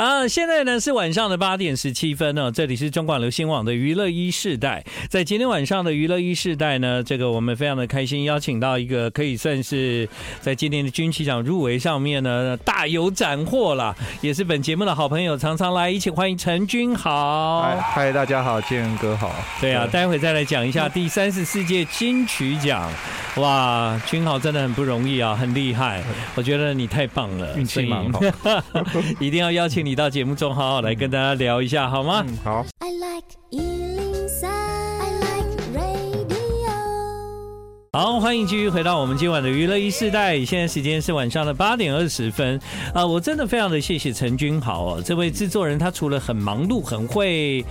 啊，现在呢是晚上的八点十七分呢，这里是中广流行网的娱乐一世代。在今天晚上的娱乐一世代呢，这个我们非常的开心，邀请到一个可以算是在今年的金曲奖入围上面呢大有斩获了，也是本节目的好朋友，常常来一起欢迎陈君豪。嗨嗨，大家好，建哥好。对啊，待会再来讲一下第三十四届金曲奖。哇，君豪真的很不容易啊，很厉害，我觉得你太棒了，运气蛮好，一定要邀请你。到节目中，好好来跟大家聊一下，好吗？嗯，好。好，欢迎继续回到我们今晚的娱乐一世代。现在时间是晚上的八点二十分。啊、呃，我真的非常的谢谢陈君豪哦，这位制作人，他除了很忙碌、很会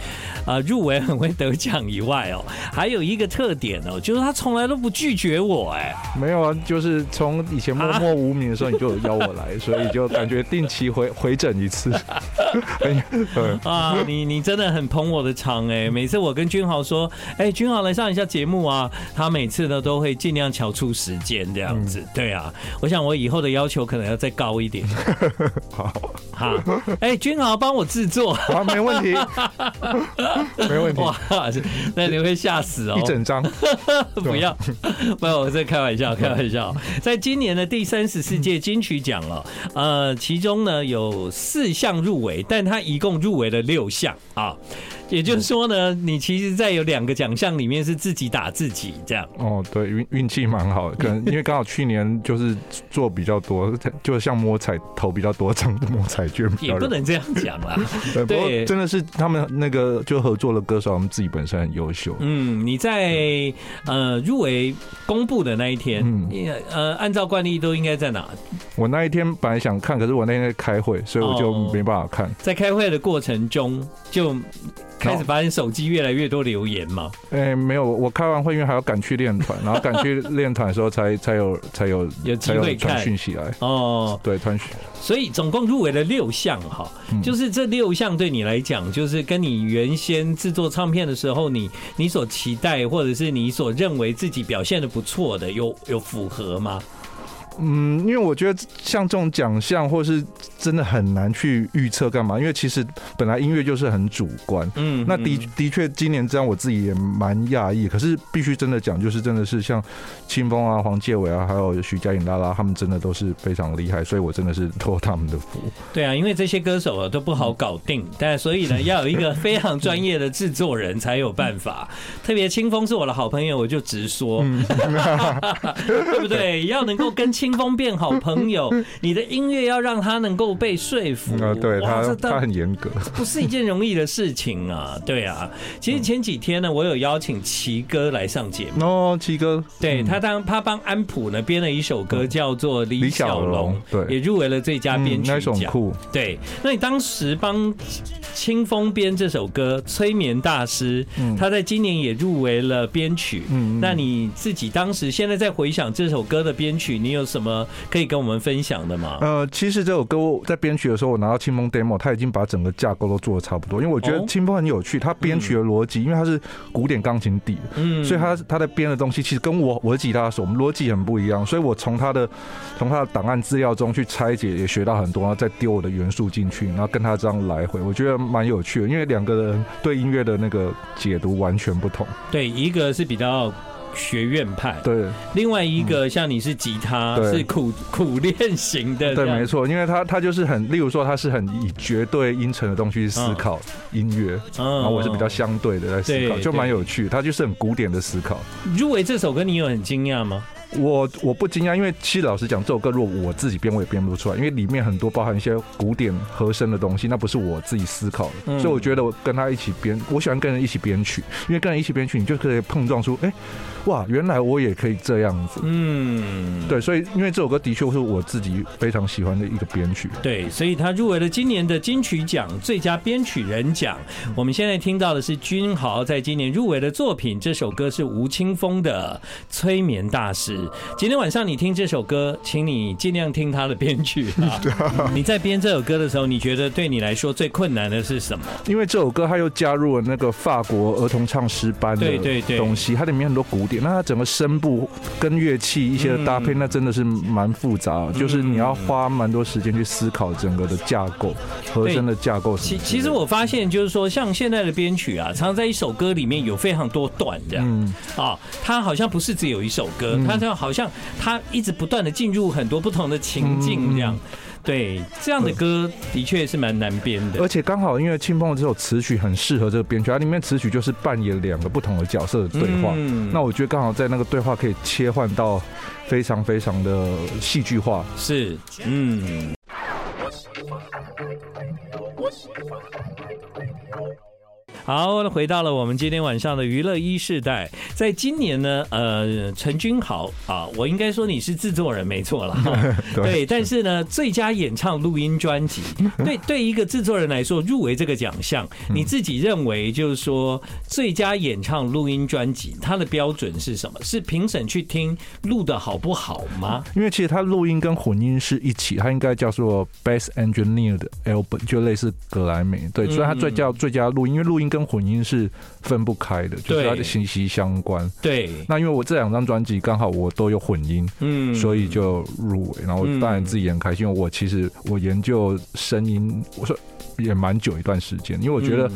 啊、呃、入围、很会得奖以外哦，还有一个特点哦，就是他从来都不拒绝我。哎，没有啊，就是从以前默默无名的时候，你就有邀我来，啊、所以就感觉定期回回诊一次。啊，你你真的很捧我的场哎，每次我跟君豪说，哎，君豪来上一下节目啊，他每次呢都会。尽量瞧出时间这样子，对啊，我想我以后的要求可能要再高一点。好，好，哎，君豪帮我制作，好，没问题，没问题。哇，那你会吓死哦，一整张，不要，不要，我在开玩笑，开玩笑。在今年的第三十四届金曲奖了，呃，其中呢有四项入围，但他一共入围了六项啊。也就是说呢，你其实，在有两个奖项里面是自己打自己这样。哦，对，运运气蛮好的，可能因为刚好去年就是做比较多，就像摸彩投比较多张的摸彩券。也不能这样讲啦。对，不过真的是他们那个就合作的歌手，他们自己本身很优秀。嗯，你在呃入围公布的那一天，嗯，呃，按照惯例都应该在哪？我那一天本来想看，可是我那天在开会，所以我就没办法看。哦，在开会的过程中就。开始发现手机越来越多留言嘛？哎、欸，没有，我开完会因为还要赶去练团，然后赶去练团的时候才 才有才有有机会传讯息来哦。对，传讯。所以总共入围了六项哈，就是这六项对你来讲，就是跟你原先制作唱片的时候，你你所期待或者是你所认为自己表现的不错的，有有符合吗？嗯，因为我觉得像这种奖项，或是真的很难去预测干嘛？因为其实本来音乐就是很主观。嗯，那的的确今年这样，我自己也蛮讶异。可是必须真的讲，就是真的是像清风啊、黄介伟啊，还有徐佳莹、拉拉，他们真的都是非常厉害，所以我真的是托他们的福。对啊，因为这些歌手啊都不好搞定，但所以呢，要有一个非常专业的制作人才有办法。特别清风是我的好朋友，我就直说，对不对？要能够跟青清风变好朋友，你的音乐要让他能够被说服。啊，对他，他很严格，不是一件容易的事情啊。对啊，其实前几天呢，我有邀请奇哥来上节目。哦，奇哥，对他当他帮安普呢编了一首歌，叫做《李小龙》，对，也入围了最佳编曲奖。对，那你当时帮清风编这首歌《催眠大师》，他在今年也入围了编曲。嗯，那你自己当时现在在回想这首歌的编曲，你有什么？可以跟我们分享的吗？呃，其实这首歌在编曲的时候，我拿到清风 demo，他已经把整个架构都做的差不多。因为我觉得清风很有趣，他编曲的逻辑，因为他是古典钢琴底，嗯，所以他他在编的东西其实跟我我的吉他手，我们逻辑很不一样。所以我从他的从他的档案资料中去拆解，也学到很多，然后再丢我的元素进去，然后跟他这样来回，我觉得蛮有趣的。因为两个人对音乐的那个解读完全不同。对，一个是比较。学院派。对，另外一个像你是吉他，嗯、是苦苦练型的，对，没错，因为他他就是很，例如说他是很以绝对音程的东西去思考音乐，嗯，然后我是比较相对的在思考，就蛮有趣，他就是很古典的思考。入围这首歌，你有很惊讶吗？我我不惊讶，因为其实老实讲，这首歌如果我自己编，我也编不出来，因为里面很多包含一些古典和声的东西，那不是我自己思考的，嗯、所以我觉得我跟他一起编，我喜欢跟人一起编曲，因为跟人一起编曲，你就可以碰撞出，哎、欸，哇，原来我也可以这样子，嗯，对，所以因为这首歌的确是我自己非常喜欢的一个编曲，对，所以他入围了今年的金曲奖最佳编曲人奖。我们现在听到的是君豪在今年入围的作品，这首歌是吴青峰的《催眠大师》。今天晚上你听这首歌，请你尽量听他的编曲 啊。你在编这首歌的时候，你觉得对你来说最困难的是什么？因为这首歌它又加入了那个法国儿童唱诗班的对对对。东西，它里面很多古典，那它整个声部跟乐器一些的搭配，那真的是蛮复杂，就是你要花蛮多时间去思考整个的架构、和声的架构。其其实我发现就是说，像现在的编曲啊，常常在一首歌里面有非常多段这样。啊，它好像不是只有一首歌，它这样好像他一直不断的进入很多不同的情境这样。对，这样的歌的确是蛮难编的，而且刚好因为青峰的这首词曲很适合这个编曲，它里面词曲就是扮演两个不同的角色的对话，嗯、那我觉得刚好在那个对话可以切换到非常非常的戏剧化，是，嗯。好，回到了我们今天晚上的娱乐一世代。在今年呢，呃，陈君豪啊，我应该说你是制作人没错了，对。但是呢，最佳演唱录音专辑，对对一个制作人来说，入围这个奖项，你自己认为就是说，最佳演唱录音专辑，它的标准是什么？是评审去听录的好不好吗？因为其实它录音跟混音是一起，它应该叫做 Best Engineered Album，就类似格莱美。对，所以它最佳最佳录音，因为录音跟跟混音是分不开的，就是它的息息相关。对，那因为我这两张专辑刚好我都有混音，嗯，所以就入围。然后当然自己也很开心，因为我其实我研究声音，我说也蛮久一段时间，因为我觉得。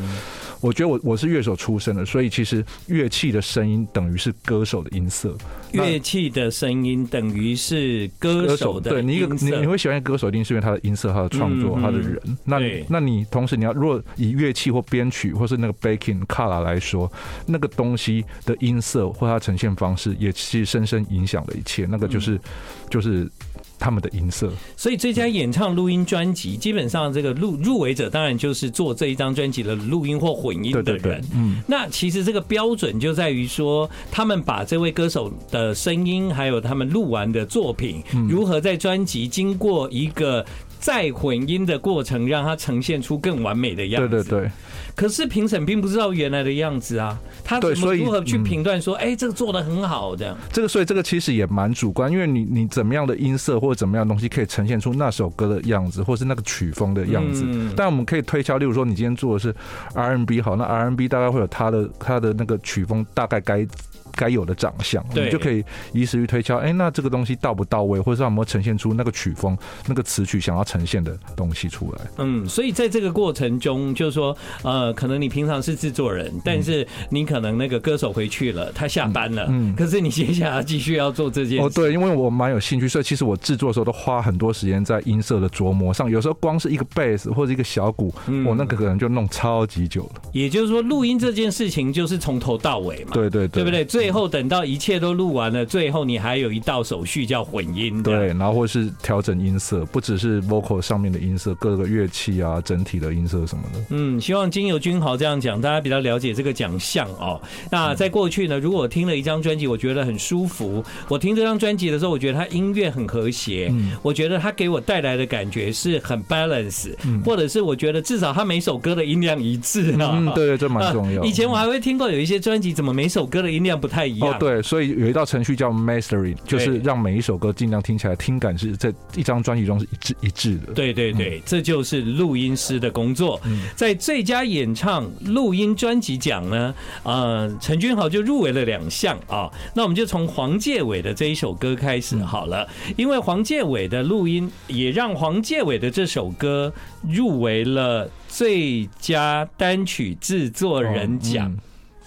我觉得我我是乐手出身的，所以其实乐器的声音等于是歌手的音色。乐器的声音等于是歌手的音色。对，你你你会喜欢歌手，一定是因为他的音色、他的创作、他的人。那那你同时你要，如果以乐器或编曲或是那个 backing color 来说，那个东西的音色或它呈现方式，也其实深深影响了一切。那个就是就是。他们的音色，所以这家演唱录音专辑，基本上这个入入围者当然就是做这一张专辑的录音或混音的人。对对对，嗯，那其实这个标准就在于说，他们把这位歌手的声音，还有他们录完的作品，如何在专辑经过一个再混音的过程，让它呈现出更完美的样子。对对对。可是评审并不知道原来的样子啊，他怎么如何去评断说，哎，这个做的很好这样？这个所以这个其实也蛮主观，因为你你怎么样的音色或者怎么样的东西可以呈现出那首歌的样子，或是那个曲风的样子。但我们可以推敲，例如说你今天做的是 R&B 好，那 R&B 大概会有它的它的那个曲风大概该。该有的长相，你就可以以此去推敲。哎，那这个东西到不到位，或者说有没有呈现出那个曲风、那个词曲想要呈现的东西出来？嗯，所以在这个过程中，就是说，呃，可能你平常是制作人，但是你可能那个歌手回去了，他下班了，嗯，可是你接下来继续要做这件事。哦，对，因为我蛮有兴趣，所以其实我制作的时候都花很多时间在音色的琢磨上。有时候光是一个贝斯或者一个小鼓，我那个可能就弄超级久了。也就是说，录音这件事情就是从头到尾嘛，对对对，对不对？最后等到一切都录完了，最后你还有一道手续叫混音，对，然后或是调整音色，不只是 vocal 上面的音色，各个乐器啊，整体的音色什么的。嗯，希望经由君豪这样讲，大家比较了解这个奖项哦。那在过去呢，如果我听了一张专辑，我觉得很舒服，我听这张专辑的时候，我觉得它音乐很和谐，嗯，我觉得它给我带来的感觉是很 balance，嗯，或者是我觉得至少它每首歌的音量一致啊。嗯，对，这蛮重要，呃。以前我还会听过有一些专辑，怎么每首歌的音量不太一样。对，所以有一道程序叫 mastering，就是让每一首歌尽量听起来听感是在一张专辑中是一致一致的。对对对，这就是录音师的工作。在最佳演唱录音专辑奖呢，呃，陈君豪就入围了两项啊。那我们就从黄介伟的这一首歌开始好了，因为黄介伟的录音也让黄介伟的这首歌入围了最佳单曲制作人奖。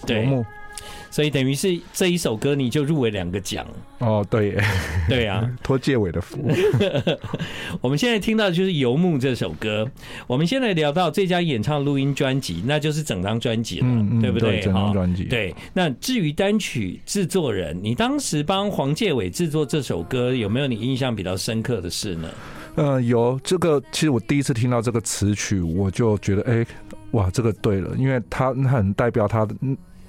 对。所以等于是这一首歌你就入围两个奖哦，对，对啊，托借伟的福。我们现在听到的就是《游牧》这首歌。我们现在聊到最佳演唱录音专辑，那就是整张专辑了，嗯嗯、对不对？对，整张专辑。对。那至于单曲制作人，你当时帮黄介伟制作这首歌，有没有你印象比较深刻的事呢？呃，有。这个其实我第一次听到这个词曲，我就觉得，哎，哇，这个对了，因为他很代表他的。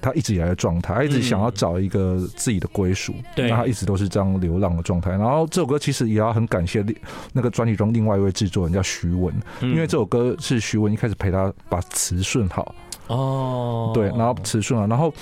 他一直以来的状态，他一直想要找一个自己的归属，那、嗯、他一直都是这样流浪的状态。然后这首歌其实也要很感谢那个专辑中另外一位制作人叫徐文，因为这首歌是徐文一开始陪他把词顺好。哦，对，然后词顺好，然后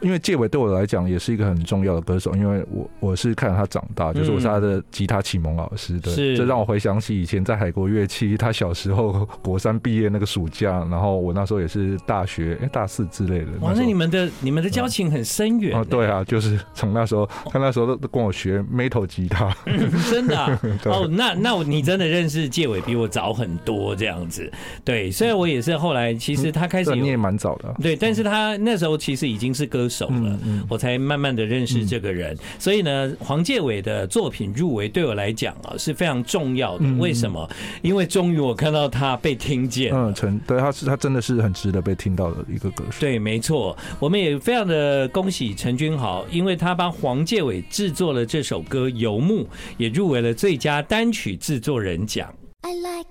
因为介伟对我来讲也是一个很重要的歌手，因为我我是看着他长大，就是我是他的吉他启蒙老师，对，这让我回想起以前在海国乐器，他小时候国三毕业那个暑假，然后我那时候也是大学哎大四之类的。哇，那你们的你们的交情很深远啊！对啊，就是从那时候他那时候都跟我学 metal 吉他，真的 哦。那那你真的认识介伟比我早很多这样子，对。虽然我也是后来，其实他开始你也蛮早的，对，但是他那时候其实已经是歌手了，我才慢慢的认识这个人。所以呢，黄建伟的作品入围对我来讲啊是非常重要的。为什么？因为终于我看到他被听见。嗯，陈，对，他是他真的是很值得被听到的一个歌手。对，没错，我们也非常的恭喜陈君豪，因为他帮黄建伟制作了这首歌《游牧》，也入围了最佳单曲制作人奖。I like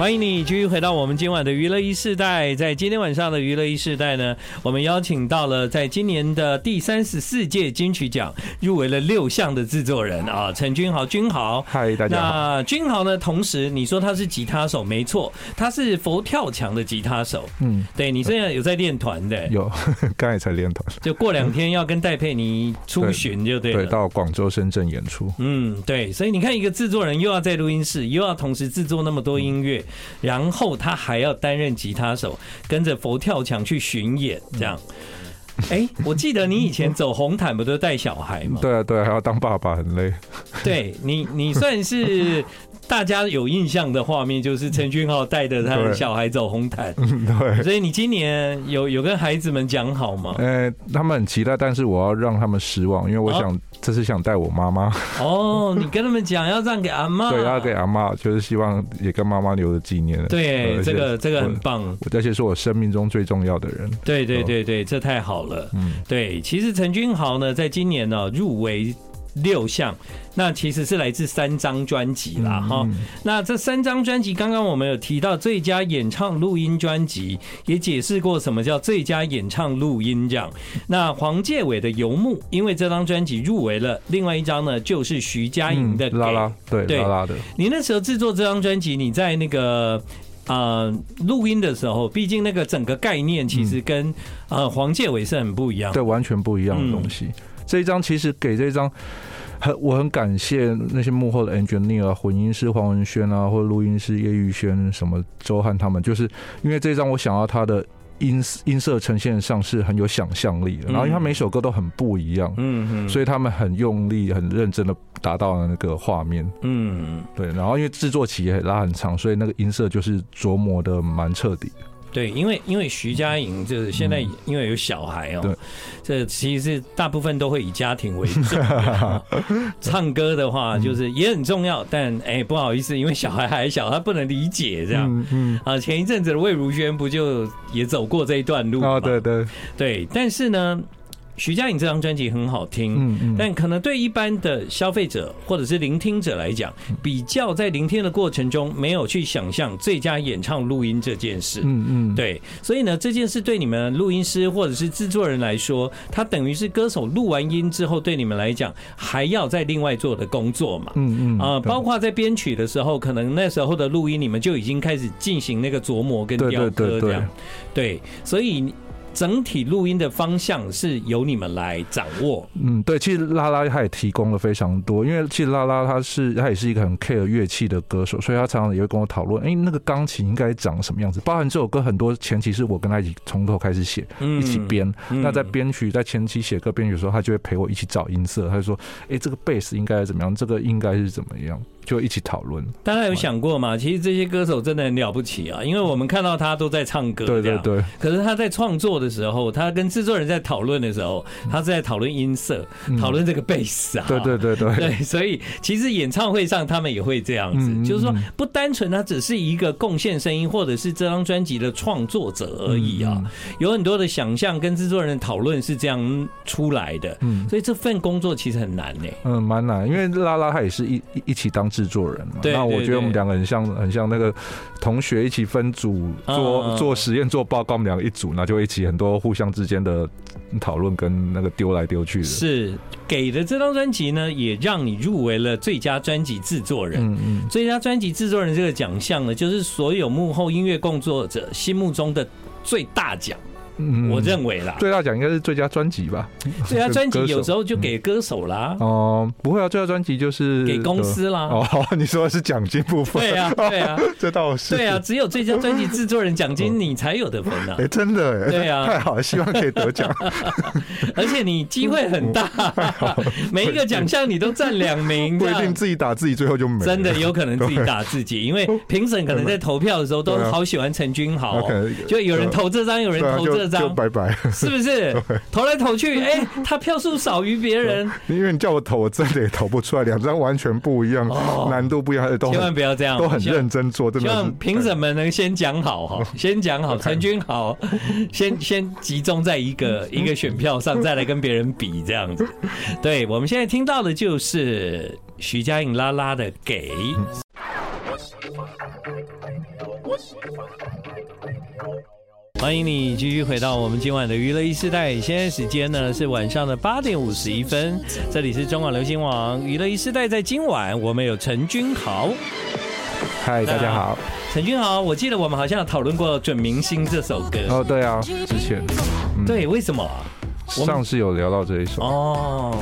欢迎你继续回到我们今晚的娱乐一世代。在今天晚上的娱乐一世代呢，我们邀请到了在今年的第三十四届金曲奖入围了六项的制作人啊，陈君豪，君豪，嗨，大家好。那君豪呢？同时你说他是吉他手，没错，他是佛跳墙的吉他手。嗯，对，你现在有在练团的？有，刚才才练团，就过两天要跟戴佩妮出巡，就对了。对，到广州、深圳演出。嗯，对，所以你看，一个制作人又要在录音室，又要同时制作那么多音乐。然后他还要担任吉他手，跟着佛跳墙去巡演，这样。哎，我记得你以前走红毯不都带小孩吗？对啊，对啊，还要当爸爸，很累。对你，你算是。大家有印象的画面就是陈君豪带着他的小孩走红毯，对，所以你今年有有跟孩子们讲好吗？呃，他们很期待，但是我要让他们失望，因为我想这是想带我妈妈。哦，你跟他们讲要让给阿妈，对，要给阿妈，就是希望也跟妈妈留个纪念。对，这个这个很棒，而且是我生命中最重要的人。对对对对，这太好了。嗯，对，其实陈君豪呢，在今年呢入围。六项，那其实是来自三张专辑啦，哈。那这三张专辑，刚刚我们有提到最佳演唱录音专辑，也解释过什么叫最佳演唱录音这样。那黄介伟的《游牧》，因为这张专辑入围了，另外一张呢就是徐佳莹的《拉拉》，对对，拉拉的。你那时候制作这张专辑，你在那个呃录音的时候，毕竟那个整个概念其实跟呃黄介伟是很不一样，对，完全不一样的东西。这一张其实给这一张很，我很感谢那些幕后的 engineer 啊，混音师黄文轩啊，或者录音师叶玉轩，什么周汉他们，就是因为这张我想要他的音音色呈现上是很有想象力的，然后因为他每首歌都很不一样，嗯嗯，所以他们很用力、很认真的达到了那个画面，嗯，对，然后因为制作期也拉很长，所以那个音色就是琢磨的蛮彻底的。对，因为因为徐佳莹就是现在因为有小孩哦，这其实是大部分都会以家庭为重。唱歌的话就是也很重要，但哎不好意思，因为小孩还小，他不能理解这样。嗯啊，前一阵子的魏如萱不就也走过这一段路吗？对对对，但是呢。徐佳莹这张专辑很好听，嗯嗯，但可能对一般的消费者或者是聆听者来讲，比较在聆听的过程中没有去想象最佳演唱录音这件事，嗯嗯，对，所以呢，这件事对你们录音师或者是制作人来说，他等于是歌手录完音之后，对你们来讲还要再另外做的工作嘛，嗯嗯，啊，包括在编曲的时候，可能那时候的录音你们就已经开始进行那个琢磨跟雕刻这样，对，所以。整体录音的方向是由你们来掌握。嗯，对，其实拉拉他也提供了非常多，因为其实拉拉他是他也是一个很 care 乐器的歌手，所以他常常也会跟我讨论，哎，那个钢琴应该长什么样子。包含这首歌很多前期是我跟他一起从头开始写，一起编。那在编曲在前期写歌编曲的时候，他就会陪我一起找音色，他就说，哎，这个贝斯应该怎么样，这个应该是怎么样。就一起讨论。大家有想过吗？其实这些歌手真的很了不起啊，因为我们看到他都在唱歌，对对对。可是他在创作的时候，他跟制作人在讨论的时候，他是在讨论音色，讨论这个贝斯啊。对对对对。对，所以其实演唱会上他们也会这样子，就是说不单纯他只是一个贡献声音或者是这张专辑的创作者而已啊，有很多的想象跟制作人讨论是这样出来的。嗯，所以这份工作其实很难呢。嗯，蛮难，因为拉拉他也是一一起当制。制作人嘛。那我觉得我们两个很像，很像那个同学一起分组做做实验、做报告，我们两个一组，那就一起很多互相之间的讨论跟那个丢来丢去的。是给的这张专辑呢，也让你入围了最佳专辑制作人。嗯嗯，最佳专辑制作人这个奖项呢，就是所有幕后音乐工作者心目中的最大奖。我认为啦，最大奖应该是最佳专辑吧。最佳专辑 有时候就给歌手啦。哦，不会啊，最佳专辑就是给公司啦。哦，你说的是奖金部分？对啊，对啊，这倒是。对啊，只有最佳专辑制作人奖金你才有的分啊。哎，真的哎。对啊，太好了，希望可以得奖。而且你机会很大，每一个奖项你都占两名。不一定自己打自己，最后就没。真的有可能自己打自己，因为评审可能在投票的时候都好喜欢陈君豪，就有人投这张，有人投这张，拜拜。是不是 投来投去？哎，他票数少于别人。因为你叫我投，我真的也投不出来，两张完全不一样，难度不一样，都千万不要这样，都很认真做。真的，希望评审们能先讲好哈，先讲好 陈君豪，先先集中在一个 一个选票上，再来跟别人比这样子。对，我们现在听到的就是徐佳莹拉拉的《给》。欢迎你继续回到我们今晚的娱乐一时代，现在时间呢是晚上的八点五十一分，这里是中广流行网娱乐一时代，在今晚我们有陈君豪。嗨，大家好，陈君豪，我记得我们好像有讨论过《准明星》这首歌。哦，对啊，之前，嗯、对，为什么？上次有聊到这一首哦，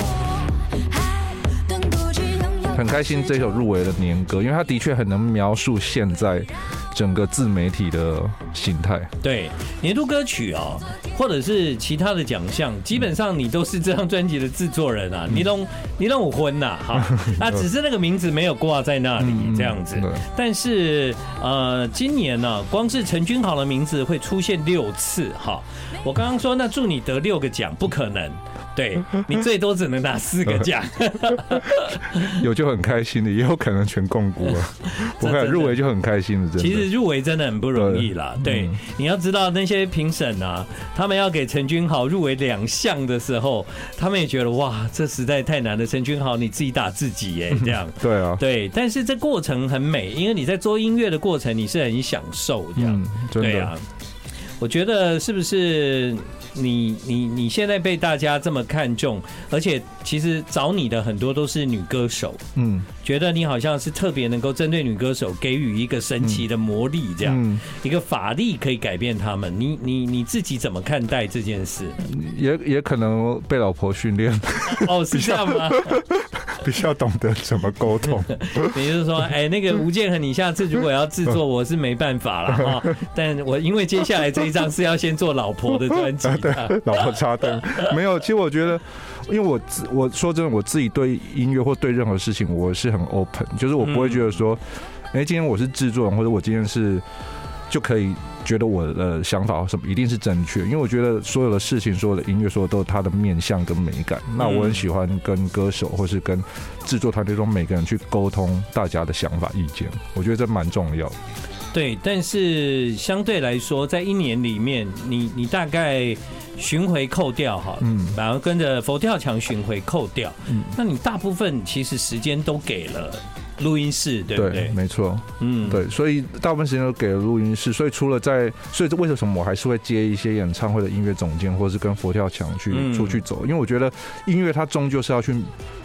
很开心这首入围的年歌，因为它的确很能描述现在。整个自媒体的形态，对年度歌曲哦，或者是其他的奖项，基本上你都是这张专辑的制作人啊，你都你都有婚呐，哈，那只是那个名字没有挂在那里这样子。但是呃，今年呢，光是陈君豪的名字会出现六次哈。我刚刚说，那祝你得六个奖，不可能。对，你最多只能拿四个奖，有就很开心的，也有可能全摃龟了。不会入围就很开心的，真的。其实入围真的很不容易啦。对，对，你要知道那些评审啊，他们要给陈君豪入围两项的时候，他们也觉得哇，这实在太难了。陈君豪你自己打自己耶，这样。对啊。对，但是这过程很美，因为你在做音乐的过程，你是很享受这样。嗯，对啊。我觉得是不是？你你你现在被大家这么看重，而且其实找你的很多都是女歌手，嗯，觉得你好像是特别能够针对女歌手给予一个神奇的魔力，这样一个法力可以改变他们。你你你自己怎么看待这件事？也也可能被老婆训练哦，是这样吗？比较懂得怎么沟通。也就是说，哎，那个吴建衡，你下次如果要制作，我是没办法了 哈。但我因为接下来这一张是要先做老婆的专辑。老婆插灯 没有，其实我觉得，因为我自我说真的，我自己对音乐或对任何事情，我是很 open，就是我不会觉得说，哎，今天我是制作人，或者我今天是就可以觉得我的想法什么一定是正确，因为我觉得所有的事情，所有的音乐，所有都有它的面向跟美感。那我很喜欢跟歌手或是跟制作团队中每个人去沟通大家的想法意见，我觉得这蛮重要的。对，但是相对来说，在一年里面，你你大概巡回扣掉哈，嗯，然后跟着佛跳墙巡回扣掉，嗯，那你大部分其实时间都给了录音室，对不对？对，没错，嗯，对，所以大部分时间都给了录音室，所以除了在，所以为什么我还是会接一些演唱会的音乐总监，或者是跟佛跳墙去出去走，因为我觉得音乐它终究是要去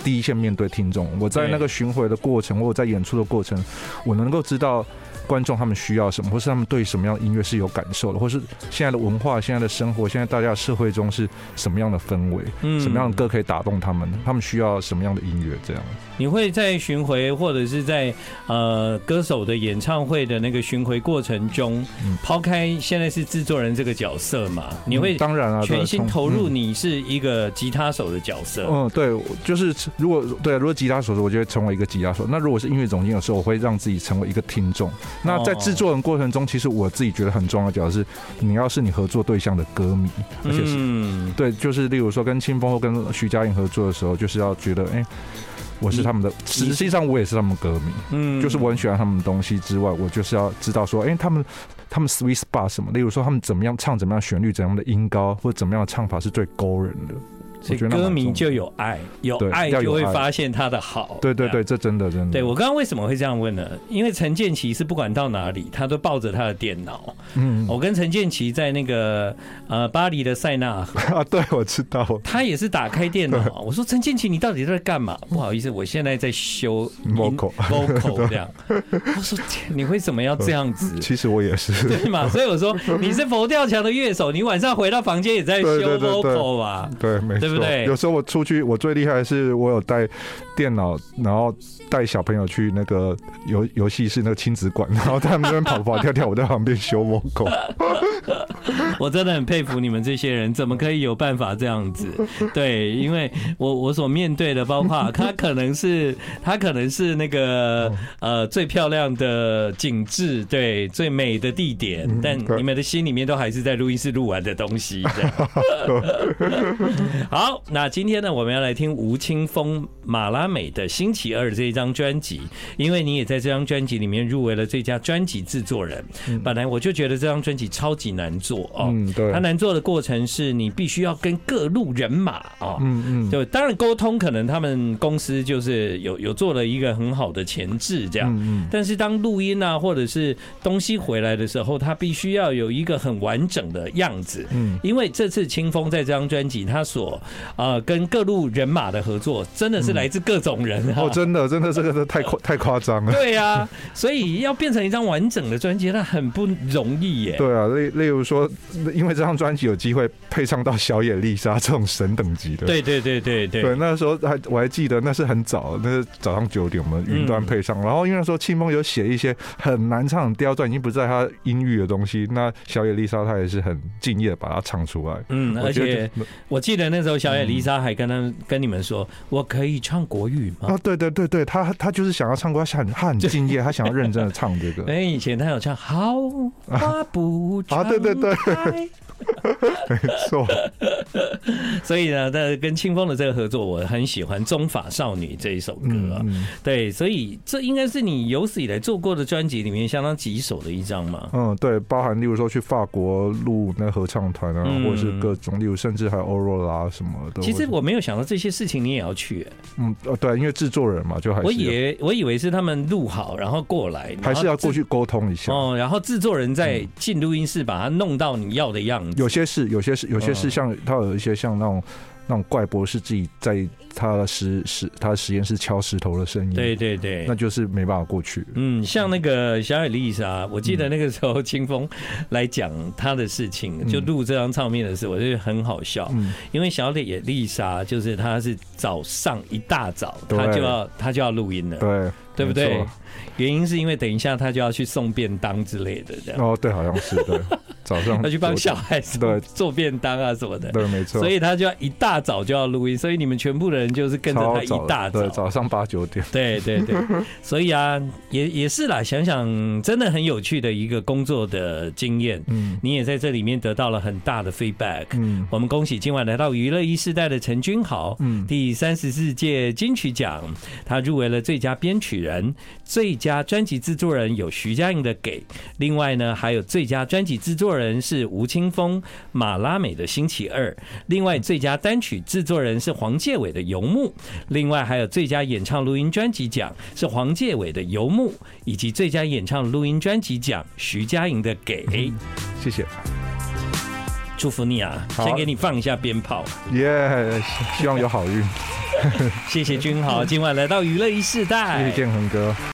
第一线面对听众。我在那个巡回的过程，或者在演出的过程，我能够知道。观众他们需要什么，或是他们对什么样的音乐是有感受的，或是现在的文化、现在的生活、现在大家的社会中是什么样的氛围，嗯，什么样的歌可以打动他们，他们需要什么样的音乐？这样，你会在巡回或者是在呃歌手的演唱会的那个巡回过程中，抛开现在是制作人这个角色嘛？你会当然啊，全心投入你是一个吉他手的角色。嗯，对，就是如果对啊，如果吉他手，我就会成为一个吉他手。那如果是音乐总监，有时候我会让自己成为一个听众。那在制作人过程中，其实我自己觉得很重要的角色是，你要是你合作对象的歌迷，而且是对，就是例如说跟清风或跟徐佳莹合作的时候，就是要觉得，哎，我是他们的，实际上我也是他们歌迷，嗯，就是我很喜欢他们的东西之外，我就是要知道说，哎，他们他们 sweet spot 什么，例如说他们怎么样唱，怎么样旋律，怎样的音高，或者怎么样的唱法是最勾人的。所以歌迷就有爱，有爱就会发现他的好。对对对，这真的真的。对我刚刚为什么会这样问呢？因为陈建奇是不管到哪里，他都抱着他的电脑。嗯，我跟陈建奇在那个呃巴黎的塞纳河 啊，对，我知道。他也是打开电脑。我说陈建奇，你到底在干嘛？不好意思，我现在在修 vocal vocal 这样。我说你为什么要这样子？其实我也是。对嘛？所以我说你是佛跳墙的乐手，你晚上回到房间也在修 vocal 吧？对，没错。对不对？有时候我出去，我最厉害的是我有带电脑，然后带小朋友去那个游游戏室那个亲子馆，然后他们那边跑跑跳跳，我在旁边修 vocal。我真的很佩服你们这些人，怎么可以有办法这样子？对，因为我我所面对的，包括他可能是他可能是那个呃最漂亮的景致，对，最美的地点，但你们的心里面都还是在录音室录完的东西。好，那今天呢，我们要来听吴青峰马拉美的星期二这一张专辑，因为你也在这张专辑里面入围了最佳专辑制作人。本来我就觉得这张专辑超级难做哦，嗯，对，它难做的过程是你必须要跟各路人马啊，嗯嗯，就当然沟通，可能他们公司就是有有做了一个很好的前置这样，嗯，但是当录音啊或者是东西回来的时候，它必须要有一个很完整的样子，嗯，因为这次清风在这张专辑，他所呃跟各路人马的合作，真的是来自各种人哦，真的真的这个是太夸 太夸张了，对呀，所以要变成一张完整的专辑，那很不容易耶，对啊，例例如说。因为这张专辑有机会配唱到小野丽莎这种神等级的，对对对对对，对那时候还我还记得那是很早，那是早上九点我们云端配唱，然后因为那时候青峰有写一些很难唱的刁钻，已经不在他音域的东西，那小野丽莎她也是很敬业把它唱出来。嗯，而且我记得那时候小野丽莎还跟他跟你们说，我可以唱国语吗？啊，对对对对，他他就是想要唱歌，他很他很敬业，他想要认真的唱这个。哎，以前他有唱好花不 啊，对对对。Bye. 没错，所以呢，在跟清风的这个合作，我很喜欢《中法少女》这一首歌。对，所以这应该是你有史以来做过的专辑里面相当棘手的一张嘛。嗯，对，包含例如说去法国录那合唱团啊，或者是各种，例如甚至还有欧若拉什么的。其实我没有想到这些事情你也要去。嗯，哦，对，因为制作人嘛，就还是我以为我以为是他们录好然后过来，还是要过去沟通一下哦。然后制作人再进录音室把它弄到你要的样子。有些是，有些是，有些是像他有一些像那种那种怪博士自己在他的实实他的实验室敲石头的声音，对对对，那就是没办法过去。嗯，像那个小野丽莎，我记得那个时候清风来讲他的事情，就录这张唱片的时候，我觉得很好笑，因为小野丽莎就是他是早上一大早他就要他就要录音了，对对不对？原因是因为等一下他就要去送便当之类的，这样。哦，对，好像是对。早上他去帮小孩子对做便当啊什么的，对，没错。所以他就要一大早就要录音，所以你们全部的人就是跟着他一大早，对，早上八九点。对对对，所以啊，也也是啦，想想真的很有趣的一个工作的经验。嗯，你也在这里面得到了很大的 feedback。嗯，我们恭喜今晚来到娱乐一世代的陈君豪，嗯，第三十四届金曲奖，他入围了最佳编曲人、最佳专辑制作人，有徐佳莹的《给》，另外呢还有最佳专辑制作人是吴青峰、马拉美的星期二，另外最佳单曲制作人是黄介伟的游牧，另外还有最佳演唱录音专辑奖是黄介伟的游牧，以及最佳演唱录音专辑奖徐佳莹的给。谢谢，祝福你啊！先给你放一下鞭炮，耶！希望有好运。谢谢君豪，今晚来到娱乐一世代，谢谢建恒哥。